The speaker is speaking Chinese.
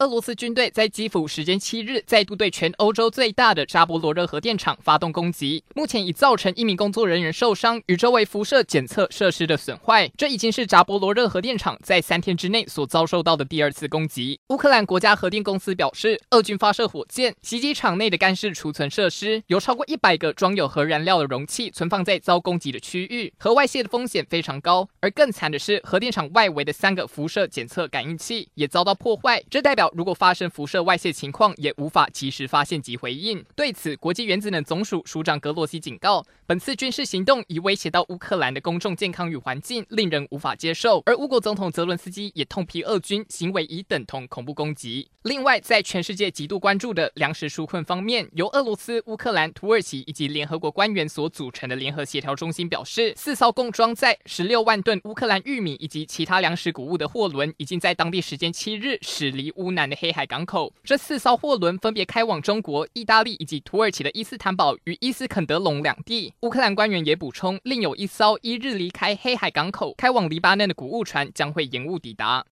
俄罗斯军队在基辅时间七日再度对全欧洲最大的扎波罗热核电厂发动攻击，目前已造成一名工作人员受伤与周围辐射检测设施的损坏。这已经是扎波罗热核电厂在三天之内所遭受到的第二次攻击。乌克兰国家核电公司表示，俄军发射火箭袭击厂内的干式储存设施，有超过一百个装有核燃料的容器存放在遭攻击的区域，核外泄的风险非常高。而更惨的是，核电厂外围的三个辐射检测感应器也遭到破坏，这代表。如果发生辐射外泄情况，也无法及时发现及回应。对此，国际原子能总署署长格罗西警告，本次军事行动已威胁到乌克兰的公众健康与环境，令人无法接受。而乌国总统泽伦斯基也痛批俄军行为已等同恐怖攻击。另外，在全世界极度关注的粮食纾困方面，由俄罗斯、乌克兰、土耳其以及联合国官员所组成的联合协调中心表示，四艘共装载十六万吨乌克兰玉米以及其他粮食谷物的货轮，已经在当地时间七日驶离乌南的黑海港口，这四艘货轮分别开往中国、意大利以及土耳其的伊斯坦堡与伊斯肯德隆两地。乌克兰官员也补充，另有一艘一日离开黑海港口开往黎巴嫩的谷物船将会延误抵达。